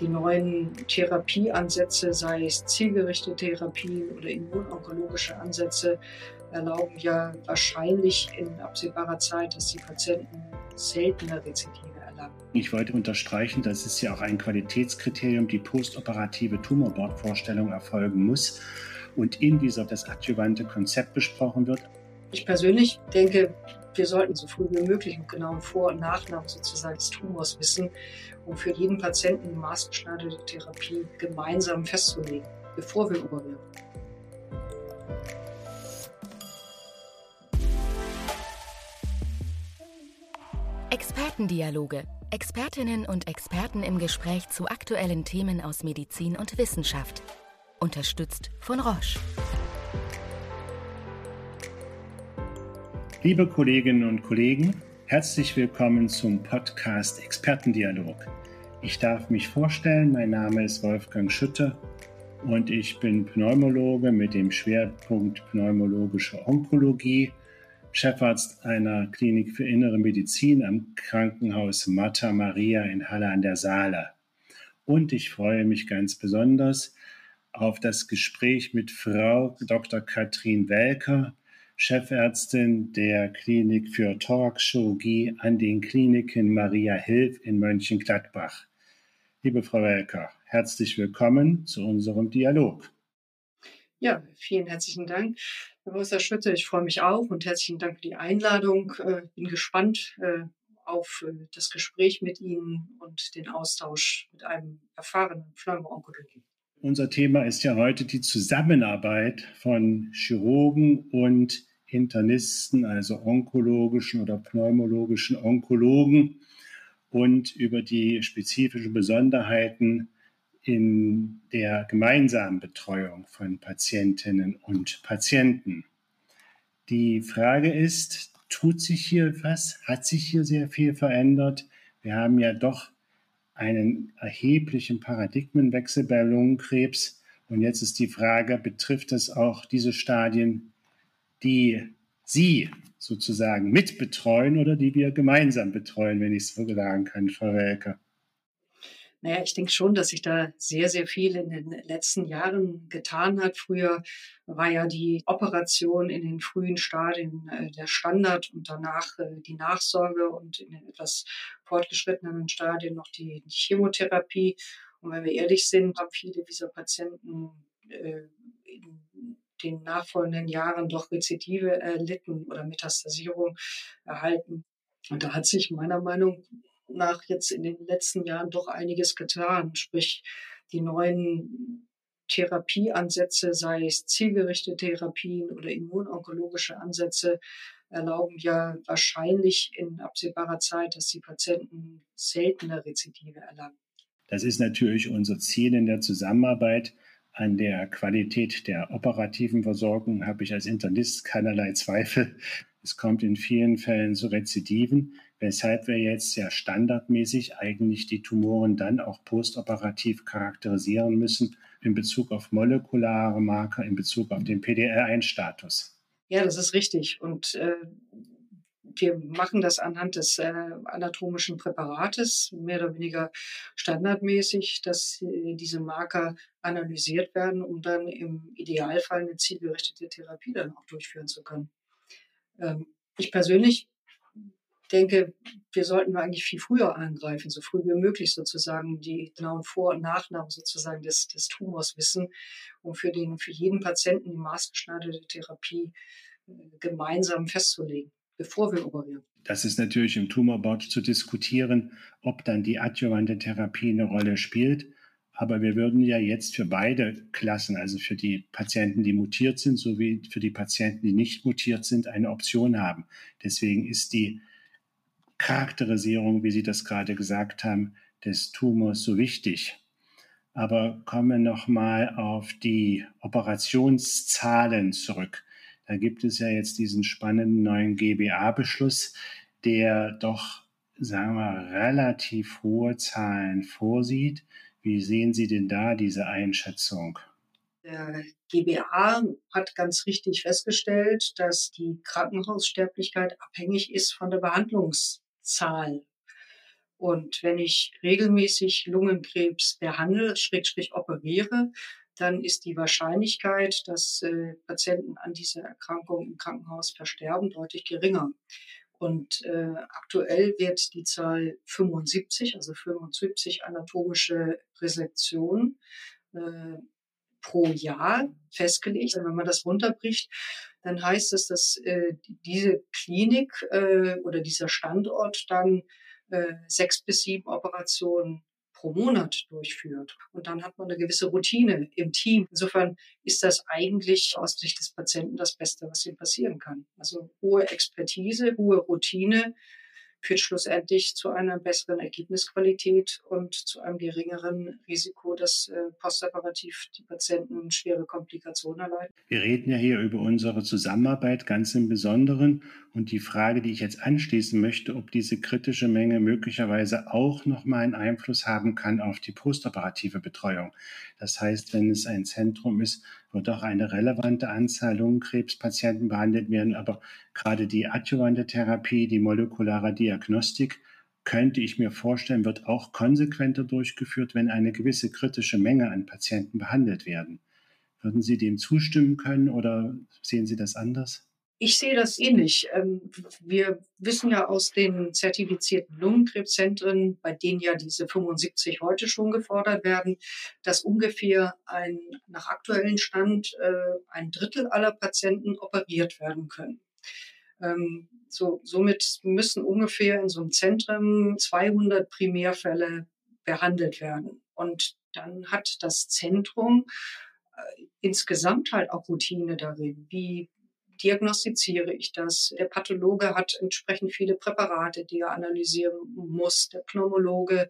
die neuen Therapieansätze, sei es zielgerichtete Therapien oder immunonkologische Ansätze, erlauben ja wahrscheinlich in absehbarer Zeit, dass die Patienten seltener Rezidive erlangen. Ich wollte unterstreichen, dass es ja auch ein Qualitätskriterium, die postoperative Tumorbordvorstellung erfolgen muss und in dieser das adjuvante Konzept besprochen wird. Ich persönlich denke, wir sollten so früh wie möglich und genau Vor- und Nachnamen sozusagen des Tumors wissen, um für jeden Patienten die maßgeschneiderte Therapie gemeinsam festzulegen, bevor wir operieren. Expertendialoge. Expertinnen und Experten im Gespräch zu aktuellen Themen aus Medizin und Wissenschaft. Unterstützt von Roche. Liebe Kolleginnen und Kollegen, herzlich willkommen zum Podcast Expertendialog. Ich darf mich vorstellen, mein Name ist Wolfgang Schütte und ich bin Pneumologe mit dem Schwerpunkt pneumologische Onkologie, Chefarzt einer Klinik für innere Medizin am Krankenhaus Mater Maria in Halle an der Saale. Und ich freue mich ganz besonders auf das Gespräch mit Frau Dr. Katrin Welker, Chefärztin der Klinik für Thoraxchirurgie an den Kliniken Maria Hilf in Mönchengladbach. Liebe Frau Welker, herzlich willkommen zu unserem Dialog. Ja, vielen herzlichen Dank. Herr Professor Schütte, ich freue mich auch und herzlichen Dank für die Einladung. Äh, bin gespannt äh, auf äh, das Gespräch mit Ihnen und den Austausch mit einem erfahrenen Pneumoonkologen. Unser Thema ist ja heute die Zusammenarbeit von Chirurgen und Internisten, also onkologischen oder pneumologischen Onkologen und über die spezifischen Besonderheiten in der gemeinsamen Betreuung von Patientinnen und Patienten. Die Frage ist, tut sich hier was? Hat sich hier sehr viel verändert? Wir haben ja doch einen erheblichen Paradigmenwechsel bei Lungenkrebs. Und jetzt ist die Frage, betrifft es auch diese Stadien, die Sie sozusagen mitbetreuen oder die wir gemeinsam betreuen, wenn ich es so sagen kann, Frau Welke? Naja, ich denke schon, dass sich da sehr, sehr viel in den letzten Jahren getan hat. Früher war ja die Operation in den frühen Stadien äh, der Standard und danach äh, die Nachsorge und in den etwas fortgeschrittenen Stadien noch die Chemotherapie. Und wenn wir ehrlich sind, haben viele dieser Patienten äh, in den nachfolgenden Jahren doch Rezidive erlitten oder Metastasierung erhalten. Und da hat sich meiner Meinung nach jetzt in den letzten Jahren doch einiges getan. Sprich, die neuen Therapieansätze, sei es zielgerichtete Therapien oder immunonkologische Ansätze, erlauben ja wahrscheinlich in absehbarer Zeit, dass die Patienten seltener Rezidive erlangen. Das ist natürlich unser Ziel in der Zusammenarbeit. An der Qualität der operativen Versorgung habe ich als Internist keinerlei Zweifel. Es kommt in vielen Fällen zu Rezidiven, weshalb wir jetzt ja standardmäßig eigentlich die Tumoren dann auch postoperativ charakterisieren müssen in Bezug auf molekulare Marker, in Bezug auf den PDL1-Status. Ja, das ist richtig. Und äh, wir machen das anhand des äh, anatomischen Präparates, mehr oder weniger standardmäßig, dass äh, diese Marker analysiert werden, um dann im Idealfall eine zielgerichtete Therapie dann auch durchführen zu können. Ähm, ich persönlich denke, wir sollten eigentlich viel früher angreifen, so früh wie möglich sozusagen die genauen Vor- und Nachnamen sozusagen des, des Tumors wissen, um für den, für jeden Patienten die maßgeschneiderte Therapie äh, gemeinsam festzulegen, bevor wir operieren. Das ist natürlich im Tumorboard zu diskutieren, ob dann die adjuvante Therapie eine Rolle spielt. Aber wir würden ja jetzt für beide Klassen, also für die Patienten, die mutiert sind, sowie für die Patienten, die nicht mutiert sind, eine Option haben. Deswegen ist die Charakterisierung, wie Sie das gerade gesagt haben, des Tumors so wichtig. Aber kommen wir nochmal auf die Operationszahlen zurück. Da gibt es ja jetzt diesen spannenden neuen GBA-Beschluss, der doch, sagen wir, relativ hohe Zahlen vorsieht. Wie sehen Sie denn da diese Einschätzung? Der GBA hat ganz richtig festgestellt, dass die Krankenhaussterblichkeit abhängig ist von der Behandlungs Zahl. Und wenn ich regelmäßig Lungenkrebs behandle, schrägstrich operiere, dann ist die Wahrscheinlichkeit, dass äh, Patienten an dieser Erkrankung im Krankenhaus versterben, deutlich geringer. Und äh, aktuell wird die Zahl 75, also 75 anatomische Resektionen äh, pro Jahr festgelegt. Wenn man das runterbricht, dann heißt es, dass äh, diese Klinik äh, oder dieser Standort dann äh, sechs bis sieben Operationen pro Monat durchführt. Und dann hat man eine gewisse Routine im Team. Insofern ist das eigentlich aus Sicht des Patienten das Beste, was ihm passieren kann. Also hohe Expertise, hohe Routine, führt schlussendlich zu einer besseren Ergebnisqualität und zu einem geringeren Risiko, dass äh, postoperativ die Patienten schwere Komplikationen erleiden. Wir reden ja hier über unsere Zusammenarbeit ganz im Besonderen und die Frage, die ich jetzt anschließen möchte, ob diese kritische Menge möglicherweise auch nochmal einen Einfluss haben kann auf die postoperative Betreuung. Das heißt, wenn es ein Zentrum ist, wo doch eine relevante Anzahl Lungenkrebspatienten behandelt werden, aber gerade die adjuvante Therapie, die molekulare Diagnostik, könnte ich mir vorstellen, wird auch konsequenter durchgeführt, wenn eine gewisse kritische Menge an Patienten behandelt werden. Würden Sie dem zustimmen können oder sehen Sie das anders? Ich sehe das ähnlich. Ähm, wir wissen ja aus den zertifizierten Lungenkrebszentren, bei denen ja diese 75 heute schon gefordert werden, dass ungefähr ein, nach aktuellen Stand, äh, ein Drittel aller Patienten operiert werden können. Ähm, so, somit müssen ungefähr in so einem Zentrum 200 Primärfälle behandelt werden. Und dann hat das Zentrum äh, insgesamt halt auch Routine darin, wie diagnostiziere ich das. Der Pathologe hat entsprechend viele Präparate, die er analysieren muss. Der Pneumologe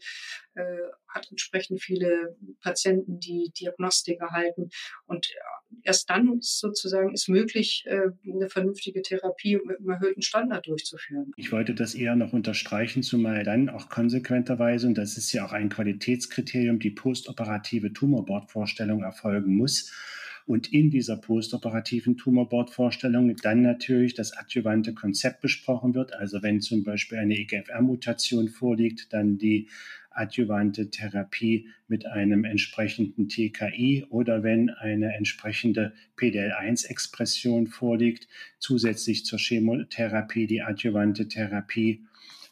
äh, hat entsprechend viele Patienten, die Diagnostik erhalten. Und erst dann ist sozusagen ist möglich, äh, eine vernünftige Therapie mit einem erhöhten Standard durchzuführen. Ich wollte das eher noch unterstreichen, zumal dann auch konsequenterweise, und das ist ja auch ein Qualitätskriterium, die postoperative Tumorbordvorstellung erfolgen muss und in dieser postoperativen Tumorbordvorstellung dann natürlich das adjuvante Konzept besprochen wird. Also wenn zum Beispiel eine EGFR-Mutation vorliegt, dann die adjuvante Therapie mit einem entsprechenden TKI oder wenn eine entsprechende PDL1-Expression vorliegt, zusätzlich zur Chemotherapie die adjuvante Therapie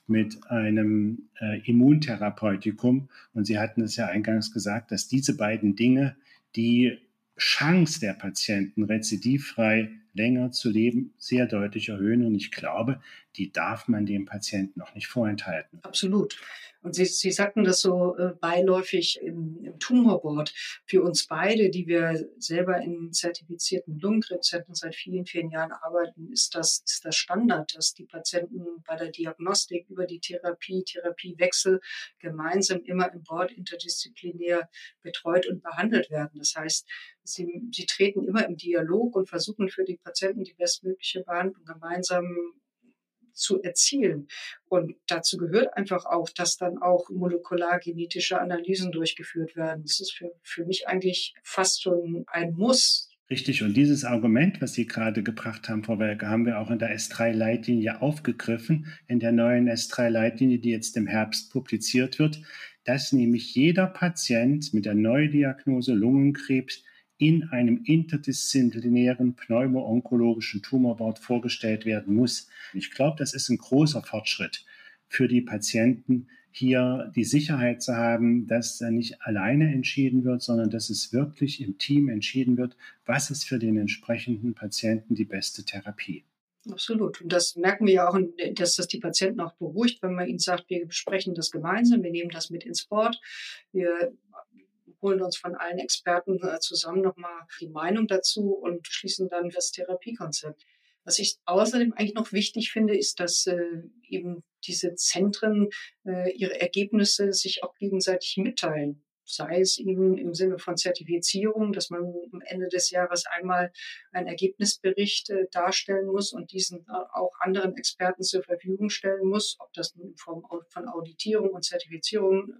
mit einem äh, Immuntherapeutikum. Und Sie hatten es ja eingangs gesagt, dass diese beiden Dinge die Chance der Patienten, rezidivfrei länger zu leben, sehr deutlich erhöhen. Und ich glaube, die darf man dem Patienten noch nicht vorenthalten. Absolut. Und Sie, Sie sagten das so äh, beiläufig im, im Tumorboard. Für uns beide, die wir selber in zertifizierten Lungenkrebszentren seit vielen, vielen Jahren arbeiten, ist das, ist das Standard, dass die Patienten bei der Diagnostik über die Therapie, Therapiewechsel gemeinsam immer im Board interdisziplinär betreut und behandelt werden. Das heißt, sie, sie treten immer im Dialog und versuchen für die Patienten die bestmögliche Behandlung gemeinsam zu erzielen. Und dazu gehört einfach auch, dass dann auch molekulargenetische Analysen durchgeführt werden. Das ist für, für mich eigentlich fast schon ein Muss. Richtig, und dieses Argument, was Sie gerade gebracht haben, Frau Welke, haben wir auch in der S3-Leitlinie aufgegriffen, in der neuen S3-Leitlinie, die jetzt im Herbst publiziert wird, dass nämlich jeder Patient mit der Neudiagnose Lungenkrebs in einem interdisziplinären pneumo-onkologischen Tumorboard vorgestellt werden muss. Ich glaube, das ist ein großer Fortschritt für die Patienten, hier die Sicherheit zu haben, dass da nicht alleine entschieden wird, sondern dass es wirklich im Team entschieden wird, was ist für den entsprechenden Patienten die beste Therapie. Absolut. Und das merken wir ja auch, dass das die Patienten auch beruhigt, wenn man ihnen sagt, wir besprechen das gemeinsam, wir nehmen das mit ins Board, wir holen uns von allen Experten äh, zusammen nochmal die Meinung dazu und schließen dann das Therapiekonzept. Was ich außerdem eigentlich noch wichtig finde, ist, dass äh, eben diese Zentren äh, ihre Ergebnisse sich auch gegenseitig mitteilen. Sei es eben im Sinne von Zertifizierung, dass man am Ende des Jahres einmal einen Ergebnisbericht darstellen muss und diesen auch anderen Experten zur Verfügung stellen muss, ob das in Form von Auditierung und Zertifizierung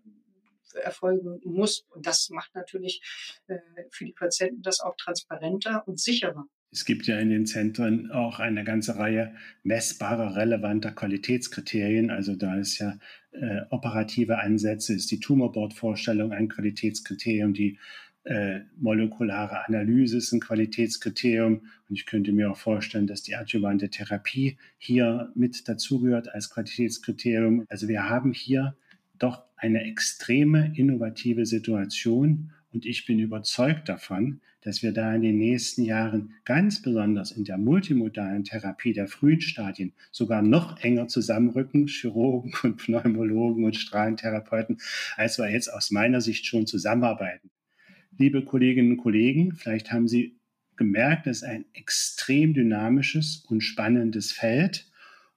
erfolgen muss. Und das macht natürlich äh, für die Patienten das auch transparenter und sicherer. Es gibt ja in den Zentren auch eine ganze Reihe messbarer, relevanter Qualitätskriterien. Also da ist ja äh, operative Ansätze, ist die Tumorboard-Vorstellung ein Qualitätskriterium, die äh, molekulare Analyse ist ein Qualitätskriterium. Und ich könnte mir auch vorstellen, dass die adjuvante Therapie hier mit dazugehört als Qualitätskriterium. Also wir haben hier doch eine extreme innovative Situation und ich bin überzeugt davon, dass wir da in den nächsten Jahren ganz besonders in der multimodalen Therapie der frühen Stadien sogar noch enger zusammenrücken, Chirurgen und Pneumologen und Strahlentherapeuten, als wir jetzt aus meiner Sicht schon zusammenarbeiten. Liebe Kolleginnen und Kollegen, vielleicht haben Sie gemerkt, das ist ein extrem dynamisches und spannendes Feld.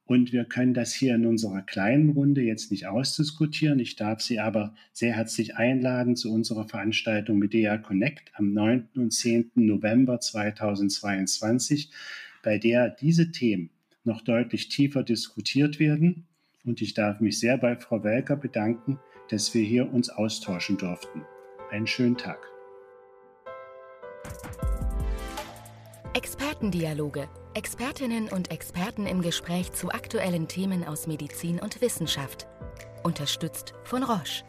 Und wir können das hier in unserer kleinen Runde jetzt nicht ausdiskutieren. Ich darf Sie aber sehr herzlich einladen zu unserer Veranstaltung Medea Connect am 9. und 10. November 2022, bei der diese Themen noch deutlich tiefer diskutiert werden. Und ich darf mich sehr bei Frau Welker bedanken, dass wir hier uns austauschen durften. Einen schönen Tag. Expertendialoge Expertinnen und Experten im Gespräch zu aktuellen Themen aus Medizin und Wissenschaft. Unterstützt von Roche.